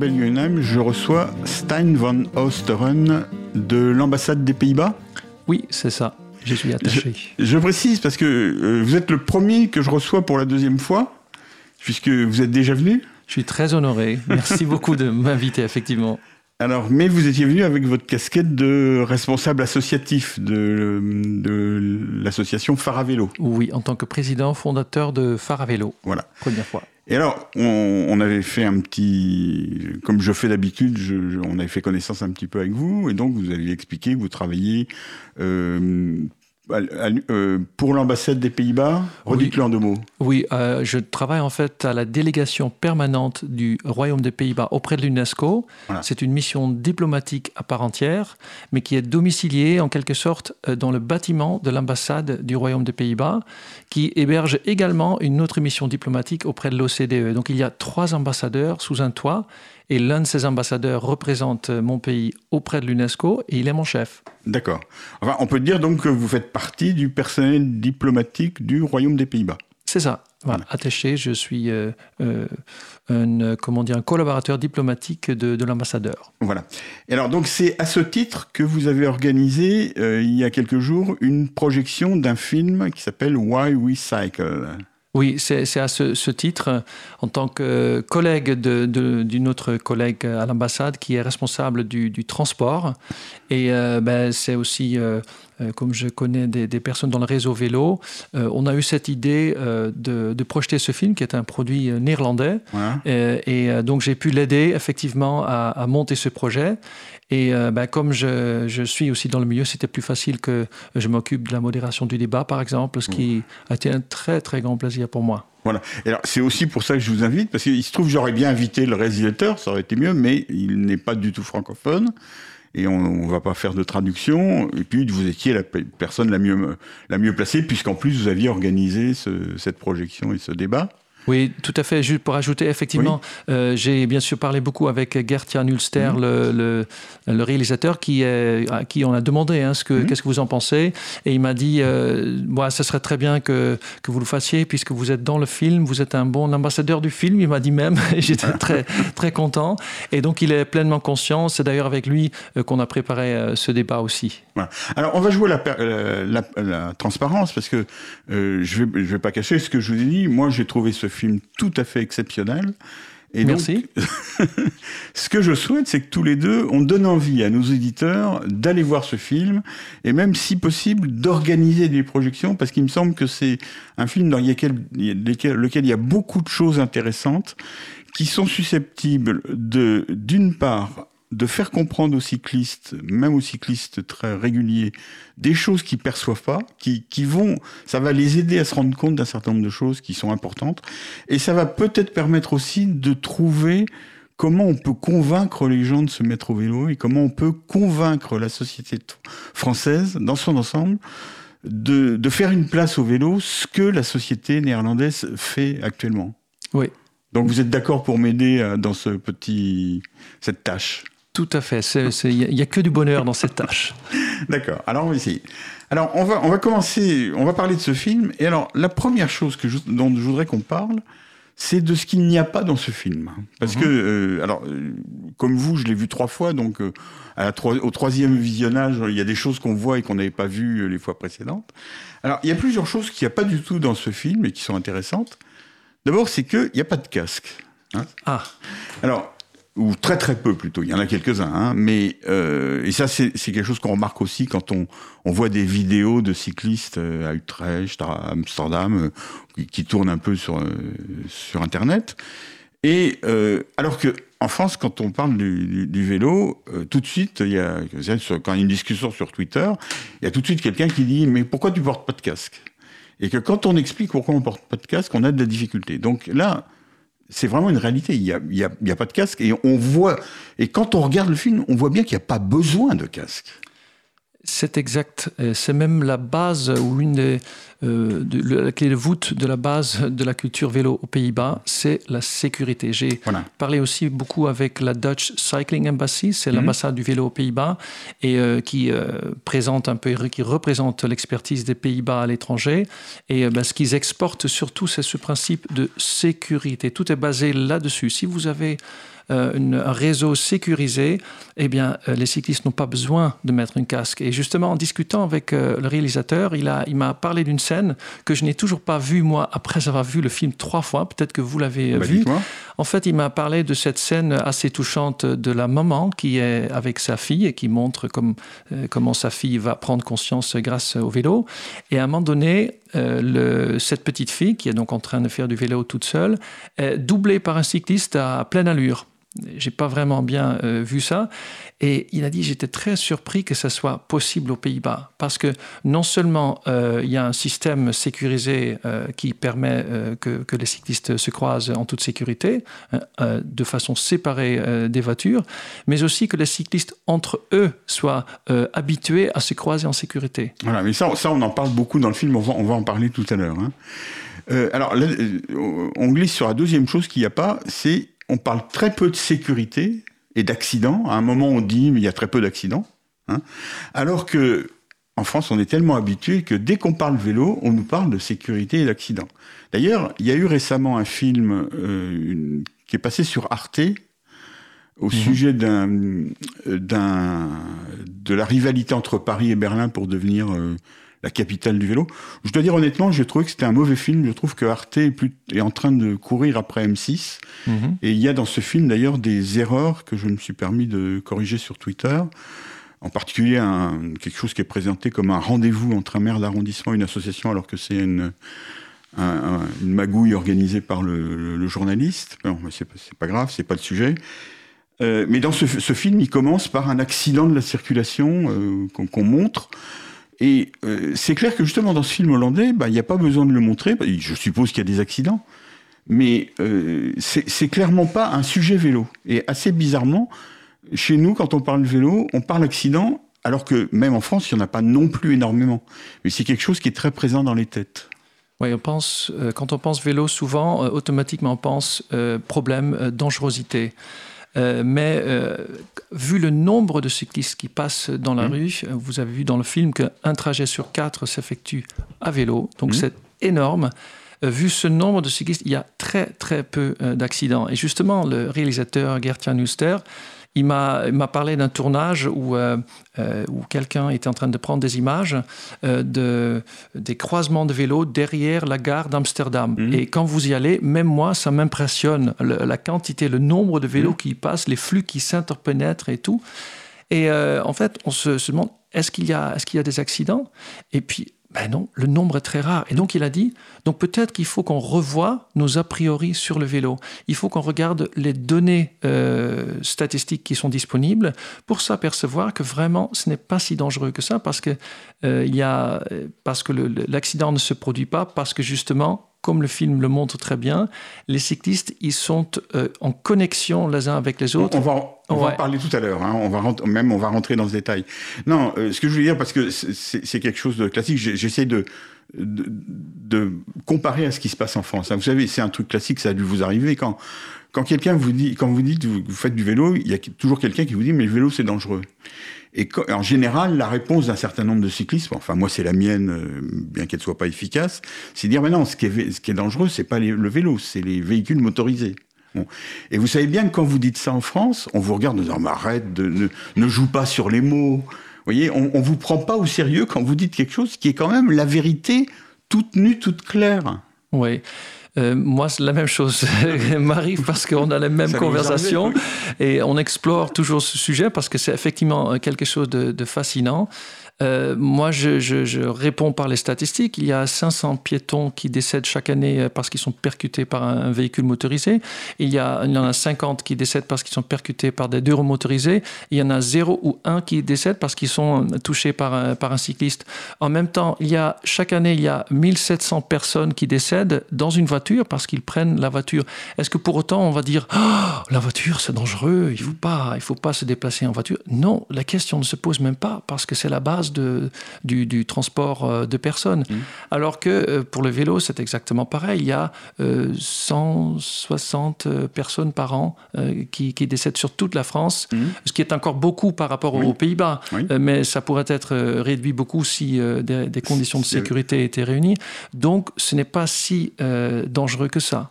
Belgium, je reçois Stein van Oosteren de l'ambassade des Pays-Bas. Oui, c'est ça. Je suis attaché. Je, précise parce que euh, vous êtes le premier que je reçois pour la deuxième fois, puisque vous êtes déjà venu. Je suis très honoré. Merci beaucoup de m'inviter, effectivement. Alors, mais vous étiez venu avec votre casquette de responsable associatif de, de l'association Vélo. Oui, en tant que président fondateur de Vélo. Voilà. Première fois. Et alors, on, avait fait un petit, comme je fais d'habitude, on avait fait connaissance un petit peu avec vous, et donc vous aviez expliqué que vous travailliez euh, euh, pour l'ambassade des Pays-Bas, redites-le en deux mots. Oui, euh, je travaille en fait à la délégation permanente du Royaume des Pays-Bas auprès de l'UNESCO. C'est une mission diplomatique à part entière, mais qui est domiciliée en quelque sorte euh, dans le bâtiment de l'ambassade du Royaume des Pays-Bas, qui héberge également une autre mission diplomatique auprès de l'OCDE. Donc il y a trois ambassadeurs sous un toit et l'un de ces ambassadeurs représente mon pays auprès de l'UNESCO et il est mon chef. D'accord. Enfin, on peut dire donc que vous faites partie du personnel diplomatique du Royaume des Pays-Bas. C'est ça. Voilà. Attaché, je suis euh, euh, un, comment dire, un collaborateur diplomatique de, l'ambassadeur. Voilà. Et alors, donc, c'est à ce titre que vous avez organisé, euh, il y a quelques jours, une projection d'un film qui s'appelle Why We Cycle. Oui, c'est à ce, titre, en tant que collègue d'une autre collègue à l'ambassade qui est responsable du, transport. Et euh, ben, c'est aussi, euh, euh, comme je connais des, personnes dans le réseau vélo, on a eu cette idée de, projeter ce film qui est un produit néerlandais. Et, donc j'ai pu l'aider effectivement à, à, monter ce projet. Et euh, ben, comme je, je, suis aussi dans le milieu, c'était plus facile que je m'occupe de la modération du débat, par exemple, ce qui a été un très très grand plaisir pour moi. Voilà. alors, c'est aussi pour ça que je vous invite, parce qu'il se trouve j'aurais bien invité le réalisateur, ça aurait été mieux, mais il n'est pas du tout francophone. Et on ne va pas faire de traduction. Et puis, vous étiez la personne la mieux, la mieux placée, puisqu'en plus, vous aviez organisé ce, cette projection et ce débat. Oui, tout à fait. Juste pour ajouter, effectivement, euh, j'ai bien sûr parlé beaucoup avec Gertia Ulster, mhm. le, le, réalisateur, qui est, à qui on a demandé hein, ce que, mhm. qu'est-ce que vous en pensez. Et il m'a dit, euh, ce serait très bien que, que vous le fassiez, puisque vous êtes dans le film, vous êtes un bon ambassadeur du film, il m'a dit même. et j'étais très, très content. Et donc, il est pleinement conscient. C'est d'ailleurs avec lui euh, qu'on a préparé euh, ce débat aussi. Alors, on va jouer la, la, la, transparence, parce que je ne vais, je vais pas cacher ce que je vous ai dit. Moi, j'ai trouvé ce film tout à fait exceptionnel. Et Merci. ce que je souhaite, c'est que tous les deux, on donne envie à nos éditeurs d'aller voir ce film et même, si possible, d'organiser des projections parce qu'il me semble que c'est un film dans lequel, lequel il y a beaucoup de choses intéressantes qui sont susceptibles de, d'une part, de faire comprendre aux cyclistes, même aux cyclistes très réguliers, des choses qu'ils perçoivent pas, qui, qui vont, ça va les aider à se rendre compte d'un certain nombre de choses qui sont importantes, et ça va peut-être permettre aussi de trouver comment on peut convaincre les gens de se mettre au vélo et comment on peut convaincre la société française dans son ensemble de, de faire une place au vélo, ce que la société néerlandaise fait actuellement. Oui. Donc vous êtes d'accord pour m'aider euh, dans ce petit, cette tâche? Tout à fait. Il n'y a, que du bonheur dans cette tâche. D'accord. Alors, on va essayer. Alors, on va, on va commencer, on va parler de ce film. Et alors, la première chose que dont je voudrais qu'on parle, c'est de ce qu'il n'y a pas dans ce film. Parce mhm. que, euh, alors, euh, comme vous, je l'ai vu trois fois, donc euh, à au troisième visionnage, il y a des choses qu'on voit et qu'on n'avait pas vues les fois précédentes. Alors, il y a plusieurs choses qu'il n'y a pas du tout dans ce film et qui sont intéressantes. D'abord, c'est qu'il n'y a pas de casque. Hein. ah. Alors, ou très très peu plutôt, il y en a quelques-uns, hein, mais euh, et ça c'est quelque chose qu'on remarque aussi quand on, on voit des vidéos de cyclistes euh, à Utrecht, à Amsterdam, euh, qui, tournent un peu sur sur internet. Et alors que en France, quand on parle du, du, vélo, tout de suite, il y a quand il y a une discussion sur Twitter, il y a tout de suite quelqu'un qui dit mais pourquoi tu portes pas de casque? Et que quand on explique pourquoi on porte pas de casque, on a de la difficulté. Donc là, c'est vraiment une réalité. Il n'y a, a, pas de casque et on voit. Et quand on regarde le film, on voit bien qu'il n'y a pas besoin de casque. C'est exact. C'est même la base ou une des euh, de, la clé de voûte de la base de la culture vélo aux Pays-Bas, c'est la sécurité. J'ai parlé aussi beaucoup avec la Dutch Cycling Embassy, c'est mhm. l'ambassade du vélo aux Pays-Bas, et euh, qui euh, présente un peu, qui représente l'expertise des Pays-Bas à l'étranger. Et ben, ce qu'ils exportent surtout, c'est ce principe de sécurité. Tout est basé là-dessus. Si vous avez euh, un réseau sécurisé, eh bien, euh, les cyclistes n'ont pas besoin de mettre un casque. Et justement, en discutant avec euh, le réalisateur, il m'a il parlé d'une scène que je n'ai toujours pas vue, moi, après avoir vu le film trois fois. Peut-être que vous l'avez bah, vu. En fait, il m'a parlé de cette scène assez touchante de la maman qui est avec sa fille et qui montre comme, comment sa fille va prendre conscience grâce au vélo. Et à un moment donné, le, cette petite fille, qui est donc en train de faire du vélo toute seule, est doublée par un cycliste à pleine allure. J'ai pas vraiment bien euh, vu ça. Et il a dit j'étais très surpris que ça soit possible aux Pays-Bas parce que non seulement euh, il y a un système sécurisé euh, qui permet que, les cyclistes se croisent en toute sécurité, de façon séparée des voitures, mais aussi que les cyclistes entre eux soient habitués à se croiser en sécurité. Voilà, mais ça, on en parle beaucoup dans le film. On va, on va en parler tout à l'heure. Hein. alors, on glisse sur la deuxième chose qu'il n'y a pas, c'est on parle très peu de sécurité et d'accidents. À un moment, on dit mais il y a très peu d'accidents. Hein. Alors que en France, on est tellement habitué que dès qu'on parle vélo, on nous parle de sécurité et d'accidents. D'ailleurs, il y a eu récemment un film euh, qui est passé sur Arte au mhm. sujet d'un, de la rivalité entre Paris et Berlin pour devenir euh, la capitale du vélo. Je dois dire honnêtement, j'ai trouvé que c'était un mauvais film. Je trouve que Arte est, plus, est en train de courir après M6. Mhm. Et il y a dans ce film d'ailleurs des erreurs que je me suis permis de corriger sur Twitter. En particulier un, quelque chose qui est présenté comme un rendez-vous entre un maire d'arrondissement et une association, alors que c'est une, une magouille organisée par le, journaliste. Bon, mais c'est, pas grave, c'est pas le sujet. Euh, mais dans ce, film, il commence par un accident de la circulation euh, qu'on montre. Et euh, c'est clair que justement dans ce film hollandais, bah, il n'y a pas besoin de le montrer. Bah, je suppose qu'il y a des accidents, mais euh, c'est clairement pas un sujet vélo. Et assez bizarrement, chez nous, quand on parle vélo, on parle accident, alors que même en France, il n'y en a pas non plus énormément. Mais c'est quelque chose qui est très présent dans les têtes. Oui, on pense, euh, quand on pense vélo, souvent, automatiquement, on pense problème, dangerosité. Euh, mais euh, vu le nombre de cyclistes qui passent dans la mmh. rue, euh, vous avez vu dans le film qu'un trajet sur quatre s'effectue à vélo, donc mmh. c'est énorme. vu ce nombre de cyclistes, il y a très très peu d'accidents. Et justement, le réalisateur Gertjan Nuster il m'a parlé d'un tournage où, euh, euh, où quelqu'un était en train de prendre des images euh, de, des croisements de vélos derrière la gare d'Amsterdam. Mhm. Et quand vous y allez, même moi, ça m'impressionne, la quantité, le nombre de vélos mhm. qui passent, les flux qui s'interpénètrent et tout. Et en fait, on se, se demande, est-ce qu'il y, est qu'il y a des accidents? Et puis, ben non, le nombre est très rare. Et donc il a dit, donc peut-être qu'il faut qu'on revoie nos a priori sur le vélo. Il faut qu'on regarde les données euh, statistiques qui sont disponibles pour s'apercevoir que vraiment ce n'est pas si dangereux que ça parce que euh, que l'accident ne se produit pas parce que justement comme le film le montre très bien, les cyclistes, ils sont euh, en connexion les uns avec les autres. On va, on va en parler tout à l'heure, hein. on va même on va rentrer dans ce détail. Non, euh, ce que je veux dire, parce que c'est quelque chose de classique, j'essaie de, de, comparer à ce qui se passe en France. Hein. Vous savez, c'est un truc classique, ça a dû vous arriver quand, quand quelqu'un vous dit, quand vous dites, vous faites du vélo, il y a toujours quelqu'un qui vous dit, mais le vélo c'est dangereux. Et en général, la réponse d'un certain nombre de cyclistes, enfin moi c'est la mienne, euh, bien qu'elle soit pas efficace, c'est dire mais non, ce qui est, ce qui dangereux, c'est pas le vélo, c'est les véhicules motorisés. Et vous savez bien que quand vous dites ça en France, on vous regarde en disant mais arrête, de, ne, ne joue pas sur les mots. Vous voyez, on, on vous prend pas au sérieux quand vous dites quelque chose qui est quand même la vérité toute nue, toute claire. Oui. Euh, moi, c'est la même chose m'arrive parce qu'on a les mêmes conversations et on explore toujours ce sujet parce que c'est effectivement quelque chose de fascinant. Euh, moi, je, réponds par les statistiques. Il y a 500 piétons qui décèdent chaque année euh, parce qu'ils sont percutés par un, véhicule motorisé. Il y, en a 50 qui décèdent parce qu'ils sont percutés par des deux roues motorisées. Il y en a 0 ou 1 qui décèdent parce qu'ils sont euh, touchés par un, cycliste. En même temps, il y a, chaque année, il y a 1700 personnes qui décèdent dans une voiture parce qu'ils prennent la voiture. Est-ce que pour autant on va dire oh, la voiture c'est dangereux, il faut pas, il faut pas se déplacer en voiture Non, la question ne se pose même pas parce que c'est la base de, du, du transport euh, de personnes. Mmh. Alors que euh, pour le vélo c'est exactement pareil. Il y a 160 euh, personnes par an qui, qui, décèdent sur toute la France, mmh. ce qui est encore beaucoup par rapport aux Pays-Bas, mais ça pourrait être réduit beaucoup si des, des conditions de sécurité étaient réunies. Donc ce n'est pas si euh, dangereux que ça.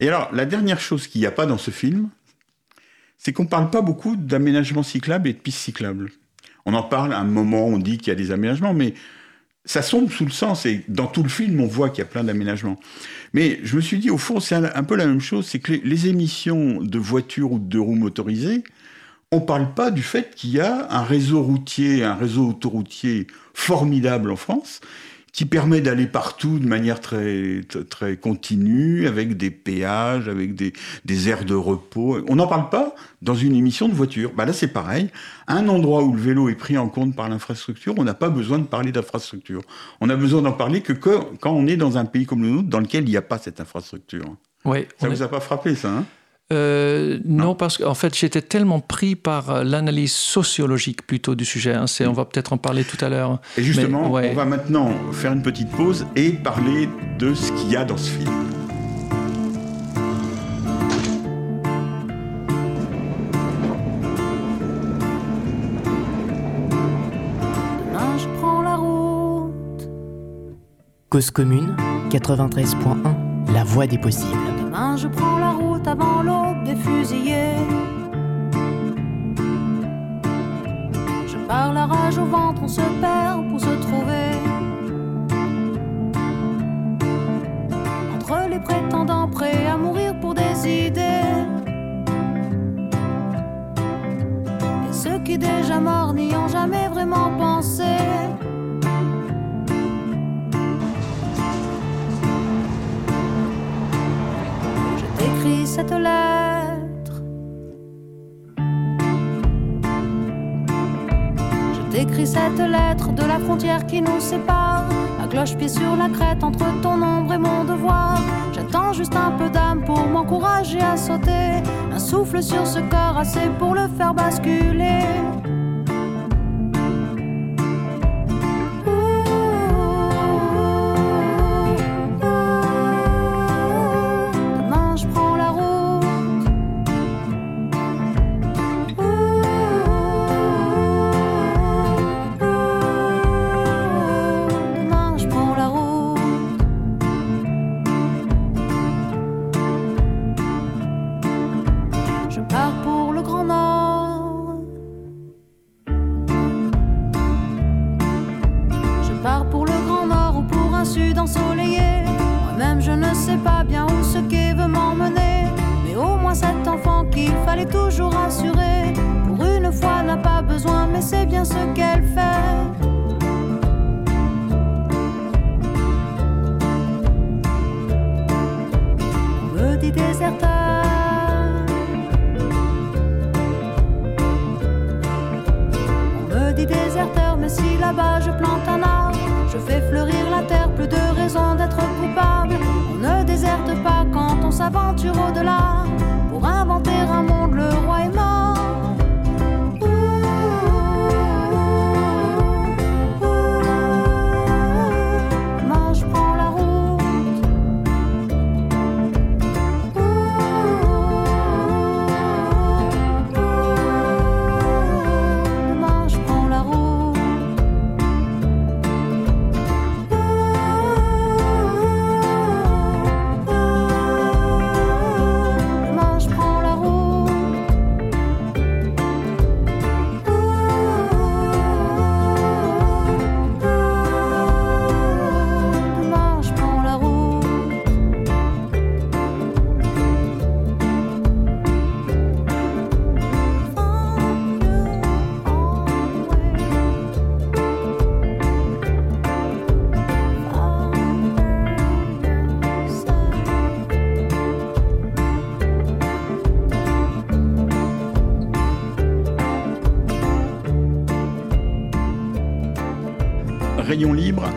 Et alors, la dernière chose qu'il n'y a pas dans ce film, c'est qu'on ne parle pas beaucoup d'aménagement cyclable et de pistes cyclables. On en parle à un moment, on dit qu'il y a des aménagements, mais ça sombre sous le sens, et dans tout le film, on voit qu'il y a plein d'aménagements. Mais je me suis dit, au fond, c'est un, peu la même chose, c'est que les, émissions de voitures ou de roues motorisées, on ne parle pas du fait qu'il y a un réseau routier, un réseau autoroutier formidable en France, qui permet d'aller partout de manière très, très continue, avec des péages, avec des, des aires de repos. On n'en parle pas dans une émission de voiture. Bah là, c'est pareil. Un endroit où le vélo est pris en compte par l'infrastructure, on n'a pas besoin de parler d'infrastructure. On a besoin d'en parler que quand on est dans un pays comme le nôtre, dans lequel il n'y a pas cette infrastructure. Oui, ça ne vous a pas frappé, ça hein? Euh, non, parce qu'en fait, j'étais tellement pris par euh, l'analyse sociologique plutôt du sujet. Hein. on va peut-être en parler tout à l'heure. Et justement, on va maintenant faire une petite pause et parler de ce qu'il y a dans ce film. Demain, je prends la route. Cause commune 93.1, la voie des possibles. Demain, je prends la route avant l'eau des fusillés. Je parle la rage au ventre, on se perd pour se trouver. Entre les prétendants prêts à mourir pour des idées. Et ceux qui déjà morts n'y ont jamais vraiment pensé. Lettre J'écris cette lettre de la frontière qui nous sépare. À cloche-pied sur la crête entre ton ombre et mon devoir. J'attends juste un peu d'âme pour m'encourager à sauter. Un souffle sur ce corps assez pour le faire basculer.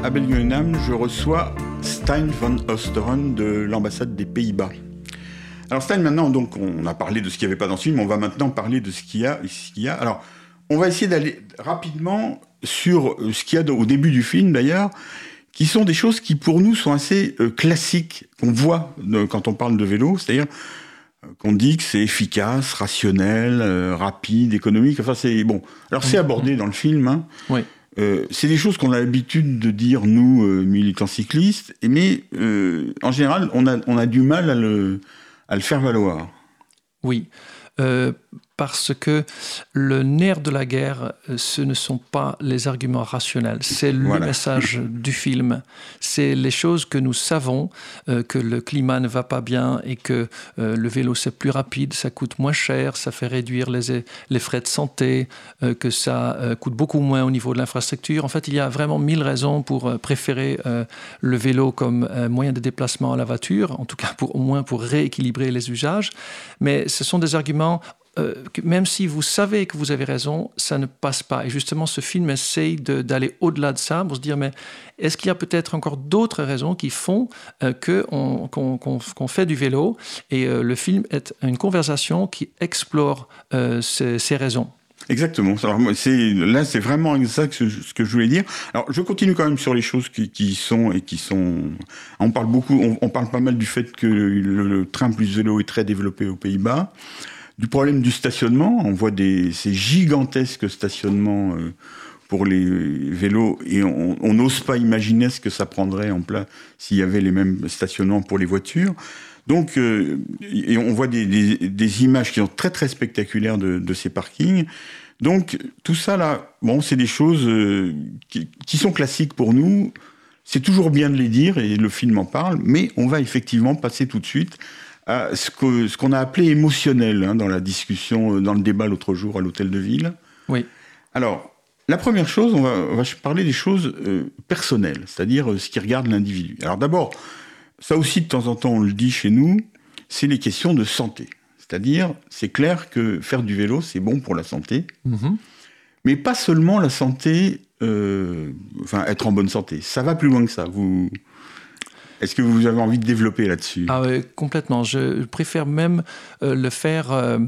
À Belgium, je reçois Stein van Osteren de l'ambassade des Pays-Bas. Alors Stein, maintenant, donc, on a parlé de ce qu'il n'y avait pas dans ce film, on va maintenant parler de ce qu'il y a. Ce qu'il y a. Alors, on va essayer d'aller rapidement sur euh, ce qu'il y a au début du film, d'ailleurs, qui sont des choses qui, pour nous, sont assez euh, classiques, qu'on voit quand on parle de vélo, c'est-à-dire euh, qu'on dit que c'est efficace, rationnel, rapide, économique. Enfin, c'est bon. Alors, c'est mmh. abordé dans le film. Hein. Oui. C'est des choses qu'on a l'habitude de dire, nous, militants cyclistes, mais en général, on a, du mal à le, à le faire valoir. Oui, euh, parce que le nerf de la guerre, euh, ce ne sont pas les arguments rationnels, c'est le message du film, c'est les choses que nous savons, euh, que le climat ne va pas bien et que le vélo c'est plus rapide, ça coûte moins cher, ça fait réduire les, les frais de santé, que ça coûte beaucoup moins au niveau de l'infrastructure. En fait, il y a vraiment mille raisons pour préférer le vélo comme moyen de déplacement à la voiture, en tout cas pour, au moins pour rééquilibrer les usages, mais ce sont des arguments euh, même si vous savez que vous avez raison, ça ne passe pas. Et justement, ce film essaye d'aller au-delà de ça pour se dire, mais est-ce qu'il y a peut-être encore d'autres raisons qui font euh, qu'on fait du vélo Et euh, le film est une conversation qui explore ces, raisons? Exactement. Alors, là, c'est vraiment exact ce, que je voulais dire. Alors, je continue quand même sur les choses qui, sont et qui sont. On parle beaucoup, on, parle pas mal du fait que le train plus vélo est très développé aux Pays-Bas du problème du stationnement. On voit des, ces gigantesques stationnements euh, pour les vélos et on n'ose pas imaginer ce que ça prendrait en place s'il y avait les mêmes stationnements pour les voitures. Donc, euh, et on voit des, des, images qui sont très très spectaculaires de, de, ces parkings. Donc, tout ça là, bon, c'est des choses euh, qui, qui, sont classiques pour nous. C'est toujours bien de les dire et le film en parle, mais on va effectivement passer tout de suite à ce qu'on ce a appelé émotionnel hein, dans la discussion, euh, dans le débat l'autre jour à l'hôtel de ville. Oui. Alors, la première chose, on va, on va parler des choses euh, personnelles, c'est-à-dire euh, ce qui regarde l'individu. Alors d'abord, ça aussi de temps en temps on le dit chez nous, c'est les questions de santé. C'est-à-dire, c'est clair que faire du vélo, c'est bon pour la santé, mm-hmm. mais pas seulement la santé, enfin être en bonne santé. Ça va plus loin que ça. Vous, est-ce que vous avez envie de développer là-dessus? Ah, Complètement. Je préfère même euh, le faire euh,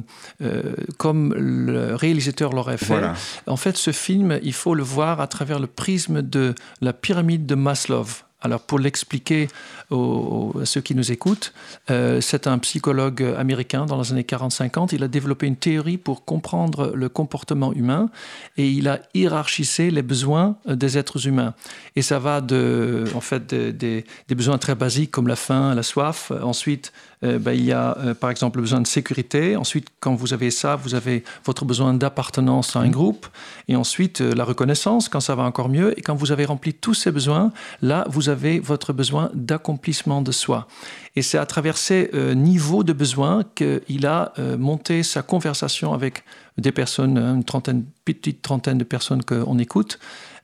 euh, comme le réalisateur l'aurait fait. En fait, ce film, il faut le voir à travers le prisme de la pyramide de Maslow. Alors pour l'expliquer à ceux qui nous écoutent, euh, c'est un psychologue américain dans les années 40-50. Il a développé une théorie pour comprendre le comportement humain et il a hiérarchisé les besoins euh, des êtres humains. Et ça va de, en fait, des besoins très basiques comme la faim, la soif. Ensuite, euh, ben, il y a par exemple le besoin de sécurité. Ensuite, quand vous avez ça, vous avez votre besoin d'appartenance à un mmh. groupe. Et ensuite, la reconnaissance, quand ça va encore mieux. Et quand vous avez rempli tous ces besoins, là, vous avez votre besoin d'accomplissement de soi. Et c'est à travers ces euh, niveaux de besoins qu'il a euh, monté sa conversation avec des personnes, une trentaine, petite trentaine de personnes qu'on écoute,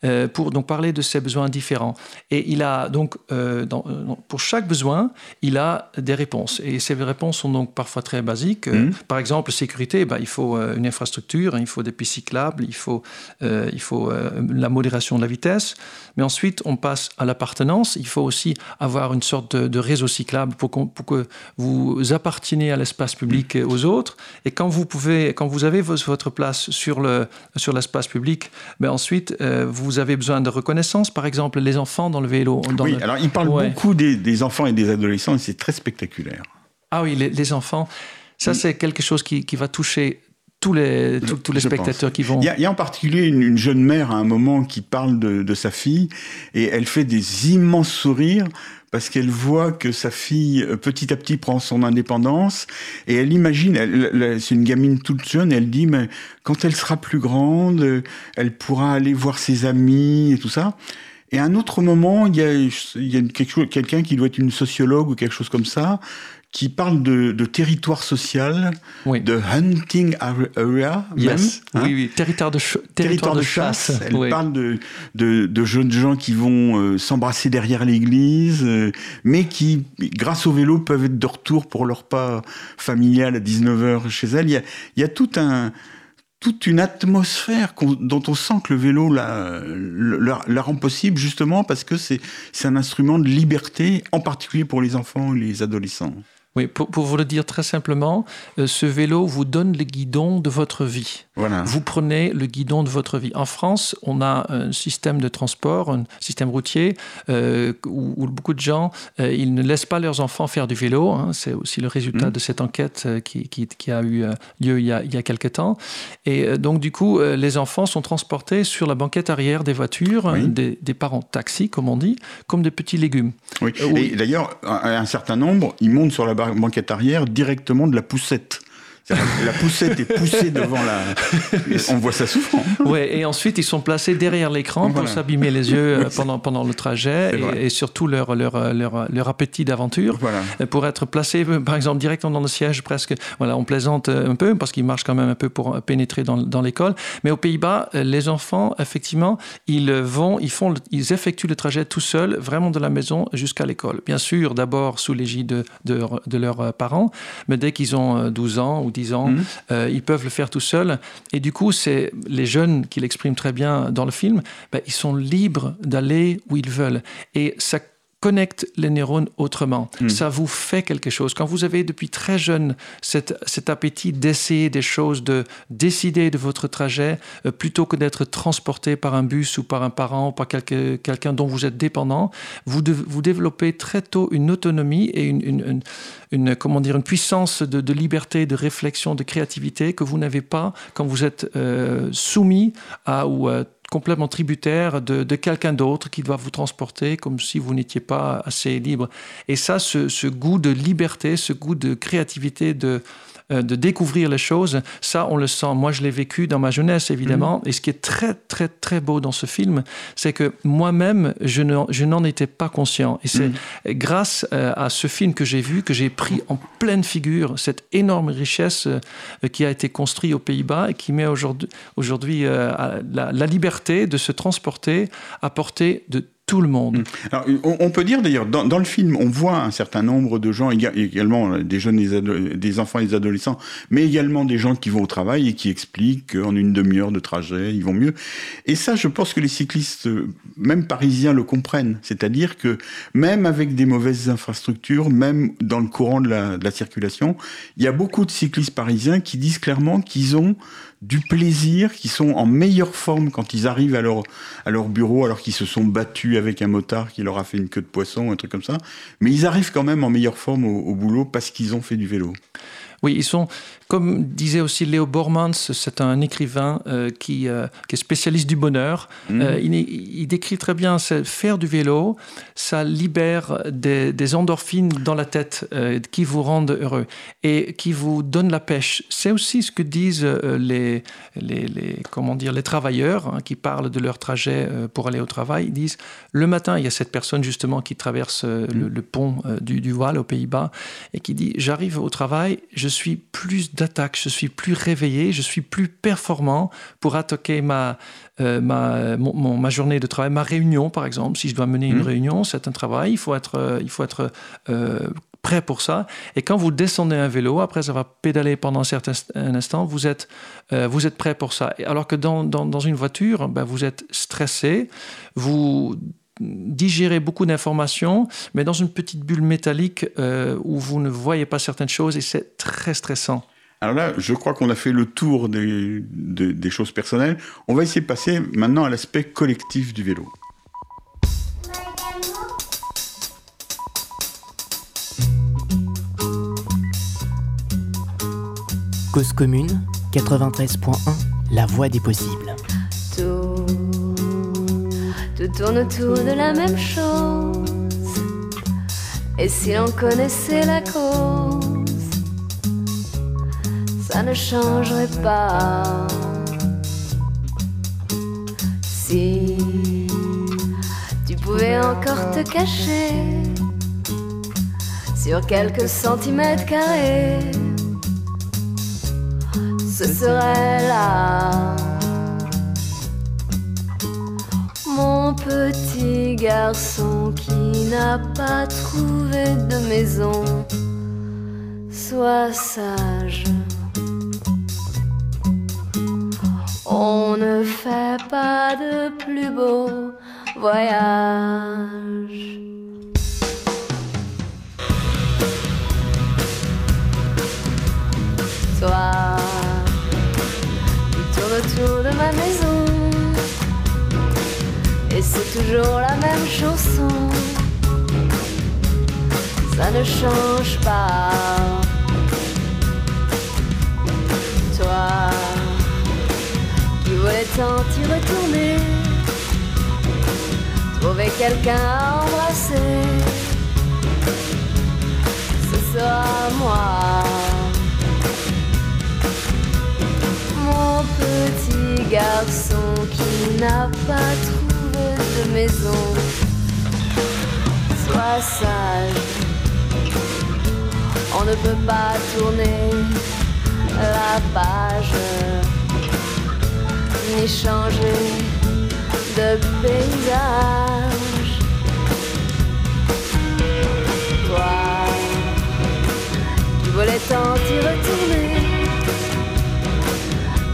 euh, pour donc parler de ses besoins différents. Et il a donc, euh, euh, pour chaque besoin, il a des réponses. Et ces réponses sont donc parfois très basiques. Mhm. Par exemple, sécurité, bah, il faut une infrastructure, il faut des pistes cyclables, il faut, il faut la modération de la vitesse. Mais ensuite, on passe à l'appartenance. Il faut aussi avoir une sorte de, réseau cyclable pour, pour, que vous appartenez à l'espace public et aux autres. Et quand vous pouvez, quand vous avez votre place sur le sur l'espace public, ben ensuite vous vous avez besoin de reconnaissance, par exemple, les enfants dans le vélo. oui, alors il parle beaucoup des, enfants et des adolescents et c'est très spectaculaire. Ah oui, les, enfants, ça c'est quelque chose qui, va toucher tous les, tous, les spectateurs qui vont. Il y, a, en particulier une, jeune mère à un moment qui parle de, de, sa fille et elle fait des immenses sourires parce qu'elle voit que sa fille euh, petit à petit prend son indépendance et elle imagine, c'est une gamine toute jeune, elle dit mais quand elle sera plus grande, euh, elle pourra aller voir ses amis et tout ça. Et à un autre moment, il y a, il y a quelqu'un qui doit être une sociologue ou quelque chose comme ça, qui parle de, de territoire social, de hunting area, même, hein. oui, oui, territoire de, territoire, de, chasse. Elle parle de, de, de, jeunes gens qui vont euh, s'embrasser derrière l'église, euh, mais qui, grâce au vélo, peuvent être de retour pour leur pas familial à 19h chez elle. Il y a, il y a tout un toute une atmosphère dont on sent que le vélo la, la, rend possible justement parce que c'est un instrument de liberté, en particulier pour les enfants et les adolescents. Oui, pour, pour, vous le dire très simplement, euh, ce vélo vous donne le guidon de votre vie. Voilà. Vous prenez le guidon de votre vie. En France, on a un système de transport, un système routier, euh, où, beaucoup de gens, euh, ils ne laissent pas leurs enfants faire du vélo. Hein. C'est aussi le résultat mmh. de cette enquête qui, qui, qui, a eu lieu il y a, il y a quelques temps. Et donc, du coup, les enfants sont transportés sur la banquette arrière des voitures, oui. des, des, parents taxis, comme on dit, comme des petits légumes. Oui, et d'ailleurs, un, un certain nombre, ils montent sur la banquette arrière directement de la poussette. La poussette est poussée devant la. On voit ça souvent. Ouais, et ensuite ils sont placés derrière l'écran voilà. pour s'abîmer les yeux pendant, pendant le trajet et, et, surtout leur, leur, leur, leur appétit d'aventure. Voilà. Pour être placés, par exemple, directement dans le siège, presque. Voilà, on plaisante un peu parce qu'ils marchent quand même un peu pour pénétrer dans, dans l'école. Mais aux Pays-Bas, les enfants, effectivement, ils vont, ils font, ils effectuent le trajet tout seuls, vraiment de la maison jusqu'à l'école. Bien sûr, d'abord sous l'égide de, de, de, leurs parents, mais dès qu'ils ont 12 ans ou 10 ans, mmh. euh, ils peuvent le faire tout seuls. Et du coup, c'est les jeunes qui l'expriment très bien dans le film, ben, ils sont libres d'aller où ils veulent. Et ça connecte les neurones autrement. Mmh. Ça vous fait quelque chose. Quand vous avez depuis très jeune cet, cet appétit d'essayer des choses, de décider de votre trajet, euh, plutôt que d'être transporté par un bus ou par un parent ou par quelqu'un quel dont vous êtes dépendant, vous, de, vous développez très tôt une autonomie et une, une, une, une comment dire, une puissance de, de, liberté, de réflexion, de créativité que vous n'avez pas quand vous êtes euh, soumis à ou à complètement tributaire de, quelqu'un d'autre qui doit vous transporter comme si vous n'étiez pas assez libre. Et ça, ce, ce, goût de liberté, ce goût de créativité, de, euh, de découvrir les choses, ça, on le sent. Moi, je l'ai vécu dans ma jeunesse, évidemment. Mmh. Et ce qui est très, très, très beau dans ce film, c'est que moi-même, je n'en étais pas conscient. Et c'est mmh. grâce euh, à ce film que j'ai vu que j'ai pris en pleine figure cette énorme richesse euh, qui a été construite aux Pays-Bas et qui met aujourd'hui la, la liberté de se transporter à portée de tout le monde. Alors, on, peut dire d'ailleurs, dans, le film, on voit un certain nombre de gens, également euh, des jeunes, des, enfants et des adolescents, mais également des gens qui vont au travail et qui expliquent qu'en une demi-heure de trajet, ils vont mieux. Et ça, je pense que les cyclistes, euh, même parisiens, le comprennent. C'est-à-dire que même avec des mauvaises infrastructures, même dans le courant de la circulation, il y a beaucoup de cyclistes parisiens qui disent clairement qu'ils ont du plaisir, qui sont en meilleure forme quand ils arrivent à leur, à leur bureau alors qu'ils se sont battus avec un motard qui leur a fait une queue de poisson, un truc comme ça. Mais ils arrivent quand même en meilleure forme au, au boulot parce qu'ils ont fait du vélo. Oui, ils sont, comme disait aussi Léo Bormans, c'est un écrivain euh, qui, euh, qui, est spécialiste du bonheur. Mmh. Euh, il, il, décrit très bien faire du vélo, ça libère des, des endorphines dans la tête qui vous rendent heureux et qui vous donnent la pêche. C'est aussi ce que disent les, les, les, comment dire, les travailleurs hein, qui parlent de leur trajet pour aller au travail. Ils disent, le matin, il y a cette personne justement qui traverse mmh. le, le, pont du, du aux Pays-Bas et qui dit, j'arrive au travail, je suis plus d'attaque, je suis plus réveillé, je suis plus performant pour attaquer ma, euh, ma, mon, ma journée de travail, ma réunion par exemple. Si je dois mener mmh. une réunion, c'est un travail, il faut être, euh, il faut être euh, prêt pour ça. Et quand vous descendez un vélo, après avoir pédalé pendant un certain un instant, vous êtes, euh, vous êtes prêt pour ça. Alors que dans, dans, dans une voiture, ben, vous êtes stressé, vous digérer beaucoup d'informations, mais dans une petite bulle métallique euh, où vous ne voyez pas certaines choses et c'est très stressant. Alors là, je crois qu'on a fait le tour des, des, des, choses personnelles. On va essayer de passer maintenant à l'aspect collectif du vélo. Cause commune, 93.1, la voie des possibles. Tout tourne autour de la même chose. Et si l'on connaissait la cause, ça ne changerait pas. Si tu pouvais encore te cacher sur quelques centimètres carrés, ce serait là. Petit garçon qui n'a pas trouvé de maison, sois sage. ne fait pas de plus beau voyage. Toi, tu tournes autour de ma maison, toujours la même chanson. Ça ne change pas. Toi, qui voulais tant y retourner, trouver quelqu'un à embrasser, ce sera moi. Mon petit garçon qui n'a pas trouvé de maison, sois sage. On ne peut pas tourner la page ni changer de paysage. Toi, tu voulais tant y retourner,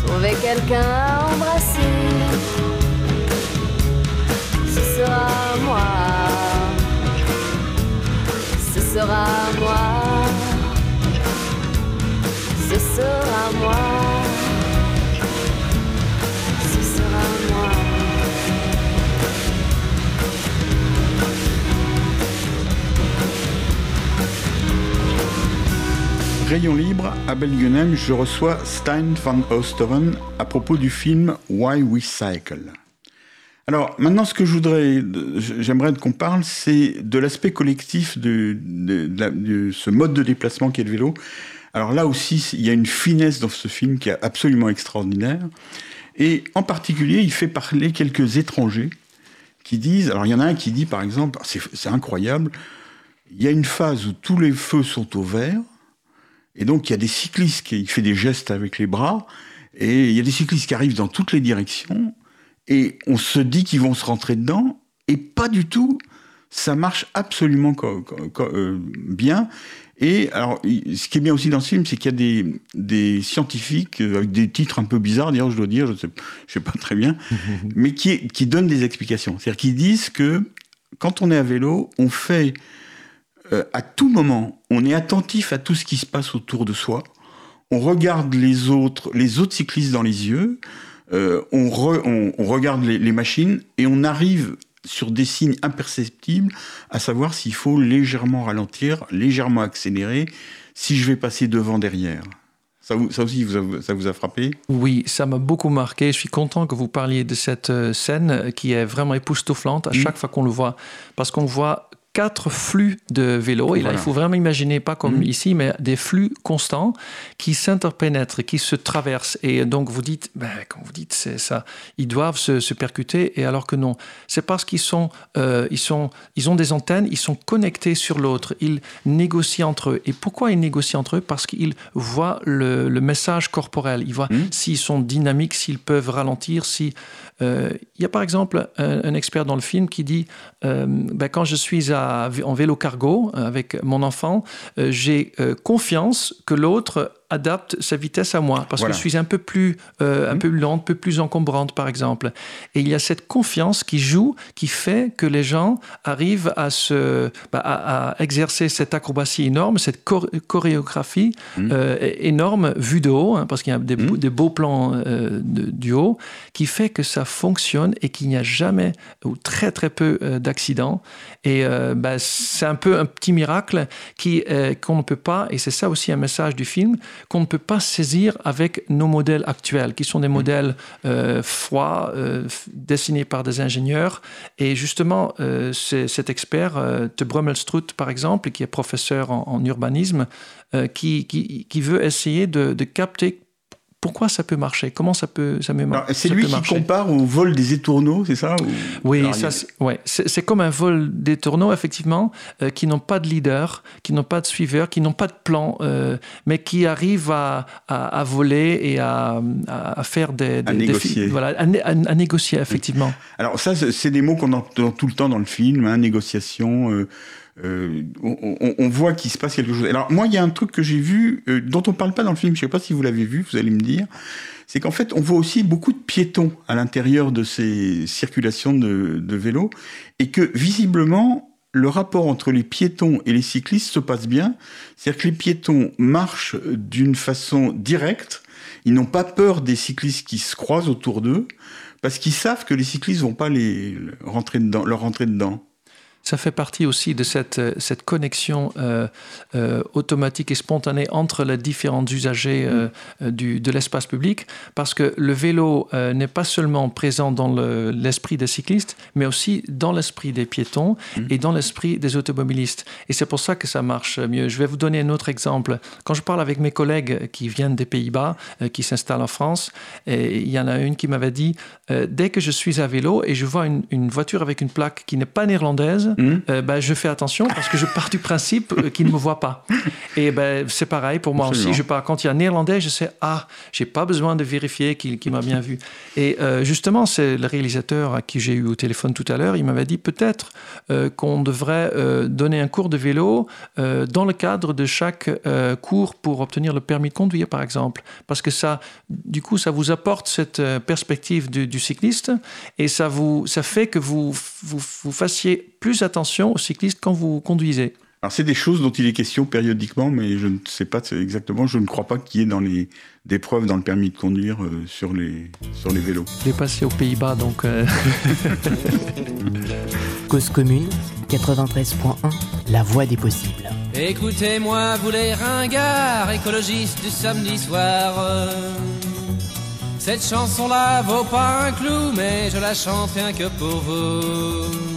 trouver quelqu'un sera moi, ce sera moi, ce sera moi. Ce sera moi. Rayon libre, à Belguenem, je reçois Stein van Oosteren à propos du film Why We Cycle. Alors maintenant, ce que je voudrais, j'aimerais qu'on parle, c'est de l'aspect collectif de, ce mode de déplacement qu'est le vélo. Alors là aussi, il y a une finesse dans ce film qui est absolument extraordinaire. Et en particulier, il fait parler quelques étrangers qui disent, alors il y en a un qui dit par exemple, c'est c'est incroyable, il y a une phase où tous les feux sont au vert, et donc il y a des cyclistes qui il fait des gestes avec les bras, et il y a des cyclistes qui arrivent dans toutes les directions, et on se dit qu'ils vont se rentrer dedans, et pas du tout. Ça marche absolument co- co- co- euh, bien. Et alors, ce qui est bien aussi dans ce film, c'est qu'il y a des, des scientifiques euh, avec des titres un peu bizarres, d'ailleurs, je dois dire, je sais, je sais pas très bien, mais qui, qui donnent des explications. C'est-à-dire qu'ils disent que quand on est à vélo, on fait euh, à tout moment, on est attentif à tout ce qui se passe autour de soi. On regarde les autres, les autres cyclistes dans les yeux. Euh, on, re- on- on regarde les, les machines et on arrive sur des signes imperceptibles, à savoir s'il faut légèrement ralentir, légèrement accélérer, si je vais passer devant, derrière. Ça, vous- ça aussi, vous a- ça vous a frappé? Oui, ça m'a beaucoup marqué. Je suis content que vous parliez de cette euh, scène qui est vraiment époustouflante à Mm. chaque fois qu'on le voit. Parce qu'on voit quatre flux de vélos. Et là, Voilà. il faut vraiment imaginer, pas comme Mm. ici, mais des flux constants qui s'interpénètrent, qui se traversent. Et donc, vous dites, ben, comme vous dites, c'est ça. Ils doivent se, se percuter. Et alors que non. C'est parce qu'ils sont, euh, ils sont, ils ont des antennes, ils sont connectés sur l'autre. Ils négocient entre eux. Et pourquoi ils négocient entre eux? Parce qu'ils voient le, le message corporel. Ils voient Mm. s'ils sont dynamiques, s'ils peuvent ralentir. Si il y a par exemple un, expert dans le film qui dit euh, ben, quand je suis en vélo cargo euh, avec mon enfant, euh, j'ai euh, confiance que l'autre adapte sa vitesse à moi parce Voilà. que je suis un peu plus euh, un Mhm. peu lente, un peu plus encombrante par exemple. Et il y a cette confiance qui joue, qui fait que les gens arrivent à se bah, à, à exercer cette acrobatie énorme, cette chor- chorégraphie Mhm. euh, énorme vue de haut, hein, parce qu'il y a des, beaux- Mhm. des beaux plans euh, de- du haut, qui fait que ça fonctionne et qu'il n'y a jamais ou très très peu d'accidents. Et bah, c'est un peu un petit miracle qui qu'on ne peut pas, et c'est ça aussi un message du film, qu'on ne peut pas saisir avec nos modèles actuels, qui sont des modèles euh, froids, euh, dessinés par des ingénieurs. Et justement, euh, c'est- cet expert, euh, de Brummelstroet par exemple, qui est professeur en, en urbanisme, euh, qui, qui, qui veut essayer de, de capter pourquoi ça peut marcher, comment ça peut, ça C'est lui qui marcher? compare au vol des étourneaux, c'est ça ou- Oui, Alors, il y ça, a- c'est- ouais. c'est c'est comme un vol des tourneaux, effectivement, euh, qui n'ont pas de leader, qui n'ont pas de suiveur, qui n'ont pas de plan, euh, mais qui arrivent à, à, à voler et à, à à faire des... des- des négocier. voilà, à, né- à- à négocier, effectivement. Alors ça, c'est c'est des mots qu'on entend tout le temps dans le film, hein, négociation, euh, euh, on, voit qu'il se passe quelque chose. Alors moi, il y a un truc que j'ai vu, euh, dont on parle pas dans le film, je sais pas si vous l'avez vu, vous allez me dire, c'est qu'en fait, on voit aussi beaucoup de piétons à l'intérieur de ces circulations de, de vélos, et que visiblement, le rapport entre les piétons et les cyclistes se passe bien. C'est-à-dire que les piétons marchent d'une façon directe, ils n'ont pas peur des cyclistes qui se croisent autour d'eux, parce qu'ils savent que les cyclistes vont pas les rentrer dedans, leur rentrer dedans ça fait partie aussi de cette, euh, cette connexion euh, euh, automatique et spontanée entre les différents usagers du, de l'espace public, parce que le vélo n'est pas seulement présent dans l'esprit des cyclistes, mais aussi dans l'esprit des piétons mmh. et dans l'esprit des automobilistes. Et c'est pour ça que ça marche mieux. Je vais vous donner un autre exemple. Quand je parle avec mes collègues qui viennent des Pays-Bas, qui s'installent en France, et il y en a une qui m'avait dit, dès que je suis à vélo et je vois une, une voiture avec une plaque qui n'est pas néerlandaise, Euh, ben, je fais attention parce que je pars du principe euh, qu'il ne me voit pas. Et ben, c'est pareil pour moi aussi. Je pars, quand il y a un néerlandais, je sais, ah, j'ai pas besoin de vérifier qu'il m'a bien vu. Et euh, justement, c'est le réalisateur à qui j'ai eu au téléphone tout à l'heure, il m'avait dit peut-être qu'on devrait donner un cours de vélo dans le cadre de chaque cours pour obtenir le permis de conduire, par exemple. Parce que ça, du coup, ça vous apporte cette perspective du, du cycliste et ça, vous, ça fait que vous, vous, vous fassiez plus attention aux cyclistes quand vous conduisez. Alors c'est des choses dont il est question périodiquement, mais je ne sais pas exactement, je ne crois pas qu'il y ait dans les, des preuves dans le permis de conduire euh, sur, les, sur les vélos. Je l'ai passé aux Pays-Bas, donc... Euh. Cause commune, 93.1, la voie des possibles. Écoutez-moi, vous les ringards, écologistes du samedi soir. Cette chanson-là vaut pas un clou, mais je la chante rien que pour vous.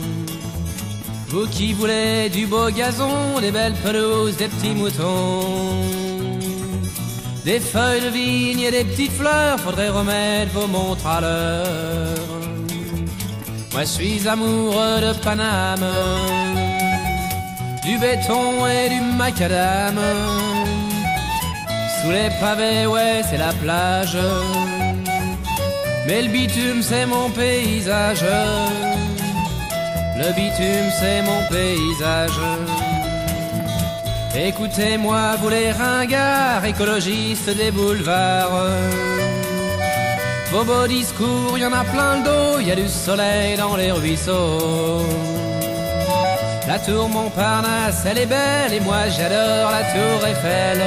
Vous qui voulez du beau gazon, des belles pelouses, des petits moutons, des feuilles de vigne et des petites fleurs, faudrait remettre vos montres à l'heure. Moi je suis amoureux de Paname, du béton et du macadam. Sous les pavés, ouais, c'est la plage. Mais le bitume, c'est mon paysage. Le bitume, c'est mon paysage. Écoutez-moi, vous les ringards, écologistes des boulevards. Vos beaux discours, y en a plein le dos, y a du soleil dans les ruisseaux. La tour Montparnasse, elle est belle, et moi j'adore la tour Eiffel.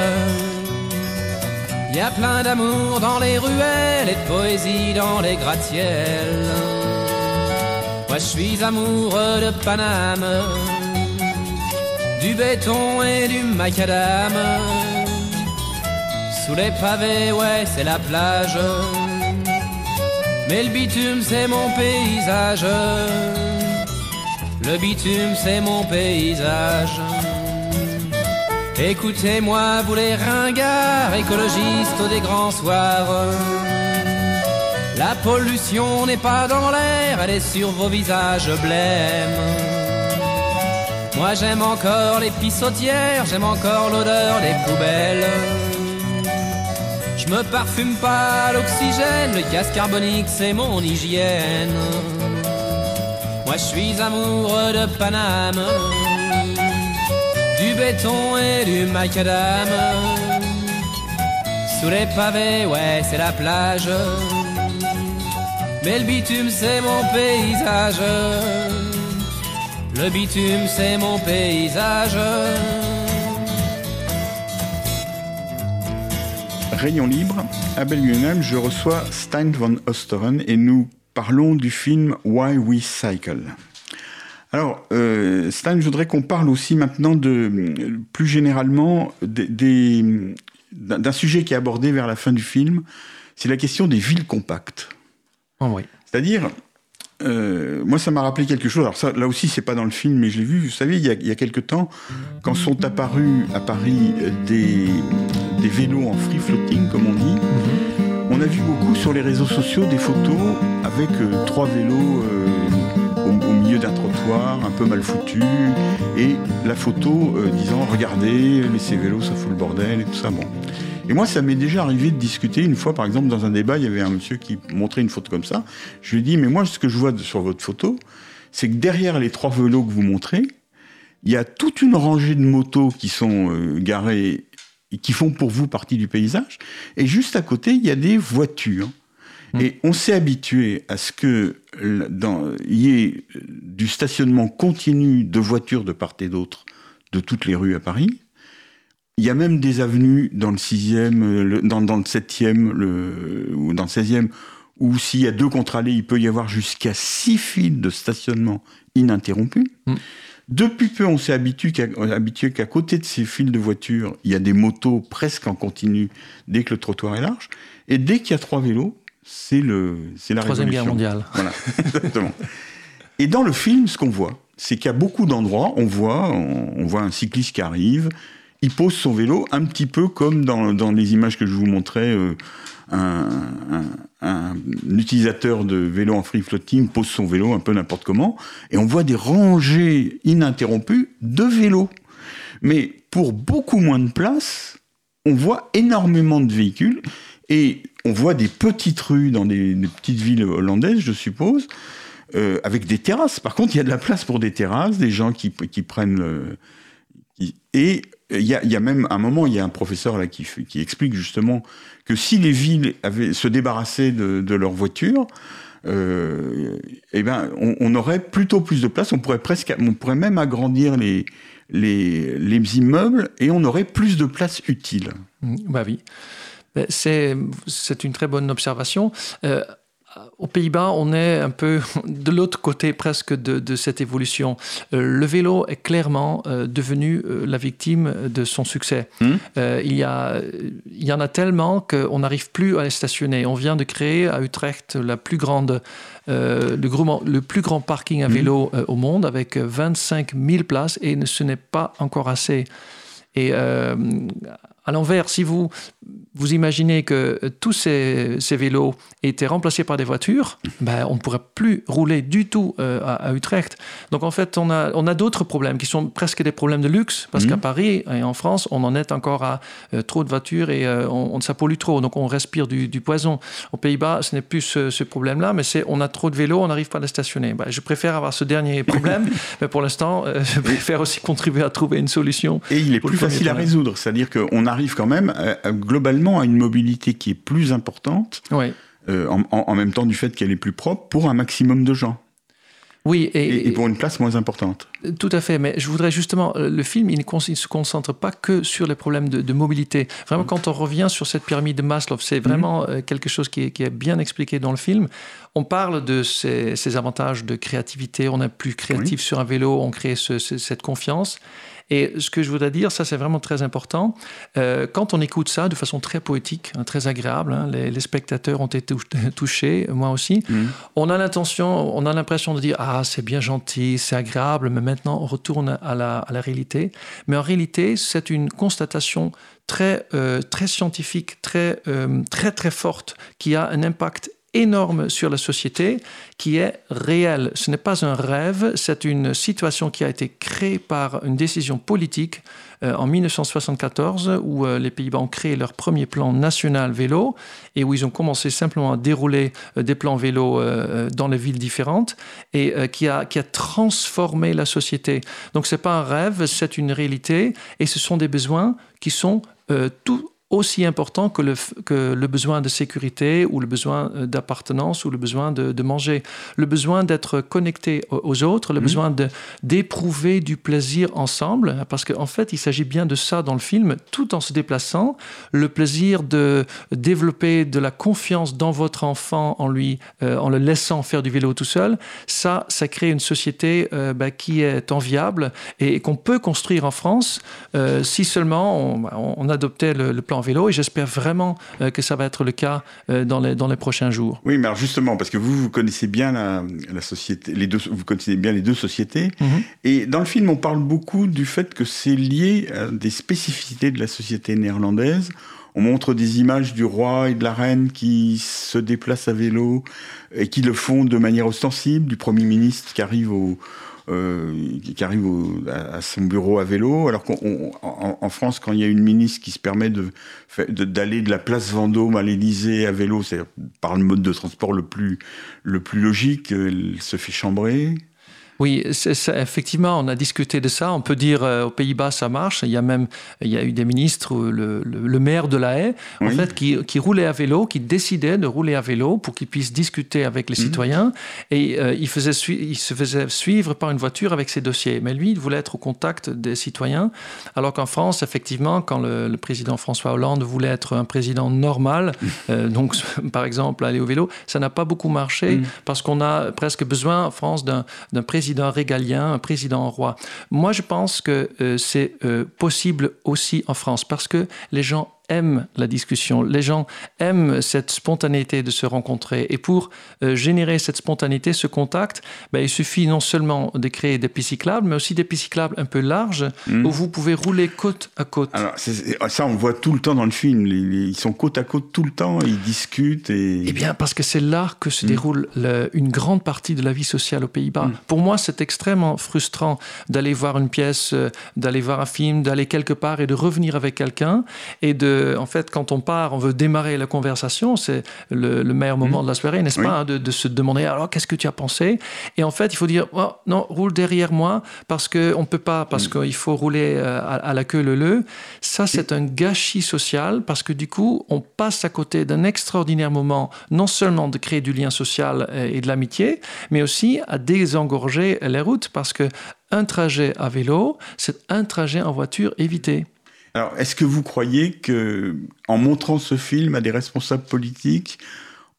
Y a plein d'amour dans les ruelles et de poésie dans les gratte-ciels. Moi je suis amoureux de Paname, du béton et du macadam. Sous les pavés, ouais, c'est la plage. Mais le bitume, c'est mon paysage. Le bitume, c'est mon paysage. Écoutez-moi, vous les ringards, écologistes des grands soirs. La pollution n'est pas dans l'air, elle est sur vos visages blêmes. Moi j'aime encore les pissotières, j'aime encore l'odeur des poubelles. Je me parfume pas l'oxygène, le gaz carbonique c'est mon hygiène. Moi je suis amoureux de Paname, du béton et du macadam. Sous les pavés, ouais, c'est la plage. Mais le bitume c'est mon paysage. Le bitume c'est mon paysage. Rayon libre, à Belgium, je reçois Stein von Osteren et nous parlons du film Why We Cycle. Alors, euh, Stein, je voudrais qu'on parle aussi maintenant de, plus généralement, d'un sujet qui est abordé vers la fin du film, c'est la question des villes compactes. C'est-à-dire, euh, moi, ça m'a rappelé quelque chose. Alors ça, là aussi, c'est pas dans le film, mais je l'ai vu. Vous savez, il y a, il y a quelque temps, quand sont apparus à Paris euh, des, des vélos en free floating, comme on dit, on a vu beaucoup sur les réseaux sociaux des photos avec euh, trois vélos au, au, milieu d'un trottoir, un peu mal foutu, et la photo disant regardez, ces vélos, ça fout le bordel et tout ça. Bon. Et moi, ça m'est déjà arrivé de discuter une fois, par exemple, dans un débat, il y avait un monsieur qui montrait une photo comme ça. Je lui ai dit, mais moi, ce que je vois sur votre photo, c'est que derrière les trois vélos que vous montrez, il y a toute une rangée de motos qui sont euh, garées et qui font pour vous partie du paysage. Et juste à côté, il y a des voitures. Mmh. Et on s'est habitué à ce que dans, y ait du stationnement continu de voitures de part et d'autre de toutes les rues à Paris. Il y a même des avenues dans le 6e, dans, dans le 7e le, ou dans le 16e, où s'il y a deux contre-allées, il peut y avoir jusqu'à six fils de stationnement ininterrompus. Mmh. Depuis peu, on s'est habitué qu'à côté de ces fils de voitures, il y a des motos presque en continu dès que le trottoir est large. Et dès qu'il y a trois vélos, c'est le c'est la Troisième guerre mondiale. Voilà, exactement. Et dans le film, ce qu'on voit, c'est qu'il y a beaucoup d'endroits, on voit, on, voit un cycliste qui arrive, il pose son vélo un petit peu comme dans, dans les images que je vous montrais. Euh, un, utilisateur de vélo en free floating pose son vélo un peu n'importe comment, et on voit des rangées ininterrompues de vélos. Mais pour beaucoup moins de place, on voit énormément de véhicules, et on voit des petites rues dans des, petites villes hollandaises, je suppose, euh, avec des terrasses. Par contre, il y a de la place pour des terrasses, des gens qui, qui prennent le... et il y, a, il y, a, même un moment, il y a un professeur là qui, explique justement que si les villes se débarrassaient de, leurs voitures, euh, eh ben, on, aurait plutôt plus de place. On pourrait presque, on pourrait même agrandir les, les, les immeubles et on aurait plus de place utile. Bah oui. C'est une très bonne observation. Euh, aux Pays-Bas, on est un peu de l'autre côté presque de, de cette évolution. Euh, le vélo est clairement euh, devenu euh, la victime de son succès. Mmh. Euh, il, y a, il y en a tellement qu'on n'arrive plus à les stationner. On vient de créer à Utrecht la plus grande, le, gros, le, plus grand parking à mmh. vélo mmh. au monde avec 25 000 places et ce n'est pas encore assez. Et à l'envers, si vous vous imaginez que tous ces, ces, vélos étaient remplacés par des voitures, ben, on ne pourrait plus rouler du tout euh, à, à, Utrecht. Donc en fait, on a, on a d'autres problèmes qui sont presque des problèmes de luxe, parce mmh. qu'à Paris et en France, on en est encore à euh, trop de voitures et euh, on, on ça pollue trop, donc on respire du, du poison. Aux Pays-Bas, ce n'est plus ce, ce problème-là, mais c'est on a trop de vélos, on n'arrive pas à les stationner. Ben, je préfère avoir ce dernier problème, mais pour l'instant, euh, je préfère aussi contribuer à trouver une solution. Et il est plus facile à résoudre, c'est-à-dire qu'on arrive quand même à, à, globalement à une mobilité qui est plus importante, euh, en, en, même temps du fait qu'elle est plus propre, pour un maximum de gens. Oui, et, et, et, pour une place moins importante. Tout à fait, mais je voudrais justement, euh, le film, il ne, se concentre pas que sur les problèmes de, de mobilité. Vraiment, quand on revient sur cette pyramide de Maslow, c'est vraiment mmh. quelque chose qui est, qui est, bien expliqué dans le film. On parle de ces, ces avantages de créativité, on est plus créatif oui. sur un vélo, on crée ce, ce, cette confiance. Et ce que je voudrais dire, ça c'est vraiment très important, euh, quand on écoute ça de façon très poétique, hein, très agréable, hein, les, les, spectateurs ont été touchés, moi aussi, mmh. on a l'intention, on a l'impression de dire ah c'est bien gentil, c'est agréable, mais maintenant on retourne à la, à la réalité. Mais en réalité, c'est une constatation très, euh, très scientifique, très, euh, très très forte, qui a un impact énorme sur la société qui est réelle. Ce n'est pas un rêve, c'est une situation qui a été créée par une décision politique euh, en 1974 où euh, les Pays-Bas ont créé leur premier plan national vélo et où ils ont commencé simplement à dérouler euh, des plans vélo dans les villes différentes et qui, a, qui a transformé la société. Donc ce n'est pas un rêve, c'est une réalité et ce sont des besoins qui sont tout aussi important que le, que le besoin de sécurité ou le besoin euh, d'appartenance ou le besoin de, de manger. Le besoin d'être connecté aux autres, le mmh. besoin d'éprouver du plaisir ensemble, parce qu'en en fait, il s'agit bien de ça dans le film, tout en se déplaçant, le plaisir de développer de la confiance dans votre enfant en lui, euh, en le laissant faire du vélo tout seul, ça, ça crée une société euh, bah, qui est enviable et, qu'on peut construire en France euh, si seulement on, on, on adoptait le, le plan vélo et j'espère vraiment euh, que ça va être le cas euh, dans, les, dans les prochains jours. Oui, mais alors justement, parce que vous, vous connaissez bien la, la société, les deux, vous connaissez bien les deux sociétés, mm -hmm. et dans le film, on parle beaucoup du fait que c'est lié à des spécificités de la société néerlandaise. On montre des images du roi et de la reine qui se déplacent à vélo et qui le font de manière ostensible, du premier ministre qui arrive au, euh, qui arrive au, à, son bureau à vélo, alors qu'en en France, quand il y a une ministre qui se permet de d'aller de, de, la place Vendôme à l'Élysée à vélo, c'est par le mode de transport le plus le plus logique, elle se fait chambrer. Oui, effectivement, on a discuté de ça. On peut dire aux Pays-Bas, ça marche. Il y a même il y a eu des ministres, le, le, maire de La Haye, en fait, qui, qui, roulait à vélo, qui décidait de rouler à vélo pour qu'il puisse discuter avec les mhm. citoyens. Et il, faisait il se faisait suivre par une voiture avec ses dossiers. Mais lui, il voulait être au contact des citoyens. Alors qu'en France, effectivement, quand le, président François Hollande voulait être un président normal, euh, donc par exemple aller au vélo, ça n'a pas beaucoup marché mm. parce qu'on a presque besoin en France d'un président régalien, un président roi. Moi, je pense que euh, c'est euh, possible aussi en France parce que les gens aiment la discussion, les gens aiment cette spontanéité de se rencontrer. Et pour euh, générer cette spontanéité, ce contact, ben, il suffit non seulement de créer des pistes cyclables, mais aussi des pistes cyclables un peu larges hmm. où vous pouvez rouler côte à côte. Alors, ça, on voit tout le temps dans le film. Ils sont côte à côte tout le temps, ils discutent. Et... Eh bien, parce que c'est là que se hmm. déroule une grande partie de la vie sociale aux Pays-Bas. Hmm. Pour moi, c'est extrêmement frustrant d'aller voir une pièce, euh, d'aller voir un film, d'aller quelque part et de revenir avec quelqu'un et de en fait, quand on part, on veut démarrer la conversation, c'est le, meilleur moment mmh. de la soirée, n'est-ce pas, hein, de, se demander alors qu'est-ce que tu as pensé? Et en fait, il faut dire oh, non, roule derrière moi parce que on peut pas, parce mmh. qu'il faut rouler euh, à, la queue le le. Ça, c'est un gâchis social parce que du coup, on passe à côté d'un extraordinaire moment, non seulement de créer du lien social euh, et de l'amitié, mais aussi à désengorger les routes parce que un trajet à vélo, c'est un trajet en voiture évité. Alors, est-ce que vous croyez que, en montrant ce film à des responsables politiques,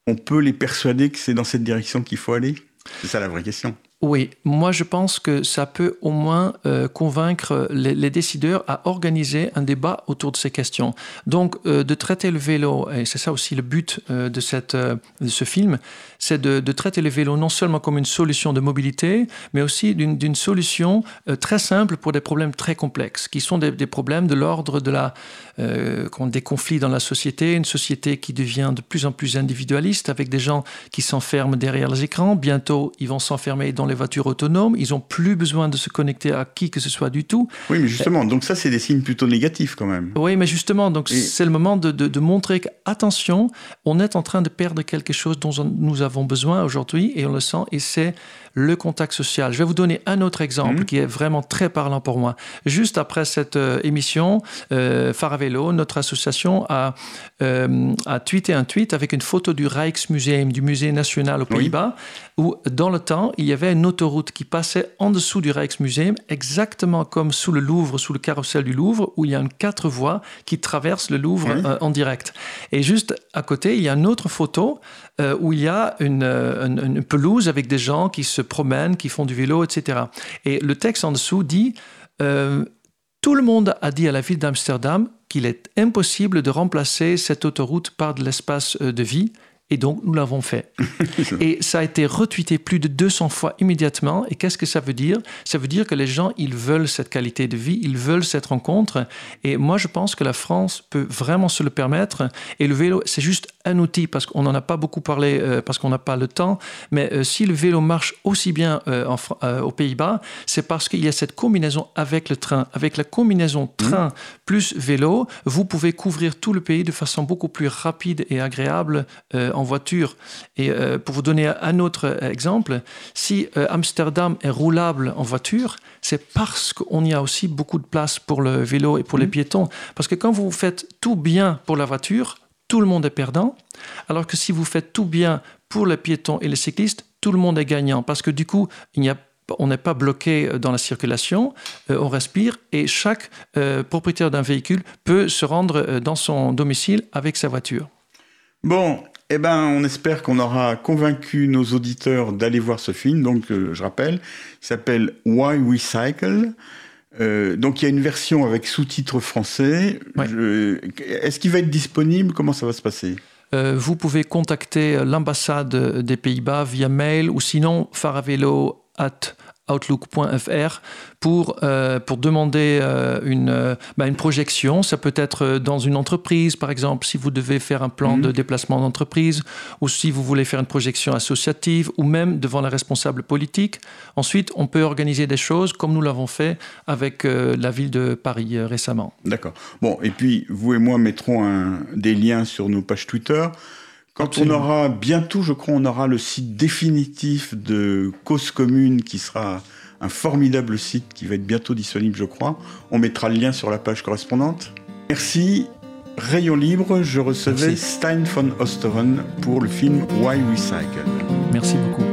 on peut les persuader que c'est dans cette direction qu'il faut aller? C'est ça la vraie question. Oui, moi je pense que ça peut au moins euh, convaincre les, décideurs à organiser un débat autour de ces questions. Donc euh, de traiter le vélo, et c'est ça aussi le but euh, de, cette, de ce film, c'est de, traiter le vélo non seulement comme une solution de mobilité, mais aussi d'une solution très simple pour des problèmes très complexes, qui sont des, des problèmes de l'ordre de la, des conflits dans la société, une société qui devient de plus en plus individualiste, avec des gens qui s'enferment derrière les écrans. Bientôt, ils vont s'enfermer dans les voitures autonomes, ils ont plus besoin de se connecter à qui que ce soit du tout. Oui, mais justement, donc ça, c'est des signes plutôt négatifs quand même. Oui, mais justement, donc c'est le moment de, de, montrer qu'attention, on est en train de perdre quelque chose dont nous avons besoin aujourd'hui et on le sent, et c'est le contact social. Je vais vous donner un autre exemple mhm. qui est vraiment très parlant pour moi. Juste après cette euh, émission, euh, Faravello, notre association, a, euh, a tweeté un tweet avec une photo du Rijksmuseum, du musée national aux Pays-Bas, où dans le temps, il y avait une autoroute qui passait en dessous du Rijksmuseum, exactement comme sous le Louvre, sous le carrousel du Louvre, où il y a une quatre voies qui traversent le Louvre euh, en direct. Et juste à côté, il y a une autre photo euh, où il y a une, une, pelouse avec des gens qui se promènent, qui font du vélo, etc. Et le texte en dessous dit euh, Tout le monde a dit à la ville d'Amsterdam qu'il est impossible de remplacer cette autoroute par de l'espace euh, de vie. Et donc, nous l'avons fait. et ça a été retweeté plus de 200 fois immédiatement. Et qu'est-ce que ça veut dire? Ça veut dire que les gens, ils veulent cette qualité de vie, ils veulent cette rencontre. Et moi, je pense que la France peut vraiment se le permettre. Et le vélo, c'est juste un outil, parce qu'on n'en a pas beaucoup parlé, euh, parce qu'on n'a pas le temps. Mais euh, si le vélo marche aussi bien euh, en, aux Pays-Bas, c'est parce qu'il y a cette combinaison avec le train. Avec la combinaison mmh. train plus vélo, vous pouvez couvrir tout le pays de façon beaucoup plus rapide et agréable en voiture. Et euh, pour vous donner un autre exemple, si euh, Amsterdam est roulable en voiture, c'est parce qu'on y a aussi beaucoup de place pour le vélo et pour les mmh. piétons. Parce que quand vous faites tout bien pour la voiture, tout le monde est perdant. Alors que si vous faites tout bien pour les piétons et les cyclistes, tout le monde est gagnant. Parce que du coup, il n'y a on n'est pas bloqué dans la circulation, euh, on respire et chaque propriétaire d'un véhicule peut se rendre dans son domicile avec sa voiture. Bon, eh ben, on espère qu'on aura convaincu nos auditeurs d'aller voir ce film. Donc, euh, je rappelle, il s'appelle Why We Cycle. Euh, donc, il y a une version avec sous-titres français. Est-ce qu'il va être disponible? Comment ça va se passer? Euh, vous pouvez contacter l'ambassade des Pays-Bas via mail ou sinon faravello at outlook.fr pour, euh, pour demander euh, une, euh, bah, une projection. Ça peut être dans une entreprise, par exemple, si vous devez faire un plan de mhm. déplacement d'entreprise, ou si vous voulez faire une projection associative, ou même devant la responsable politique. Ensuite, on peut organiser des choses comme nous l'avons fait avec la ville de Paris récemment. D'accord. Bon, et puis vous et moi mettrons un, des liens sur nos pages Twitter. Quand on aura bientôt, je crois, on aura le site définitif de Cause Commune qui sera un formidable site qui va être bientôt disponible, je crois. On mettra le lien sur la page correspondante. Merci. Rayon libre, je recevais Stein von Osteren pour le film Why Recycle. Merci beaucoup.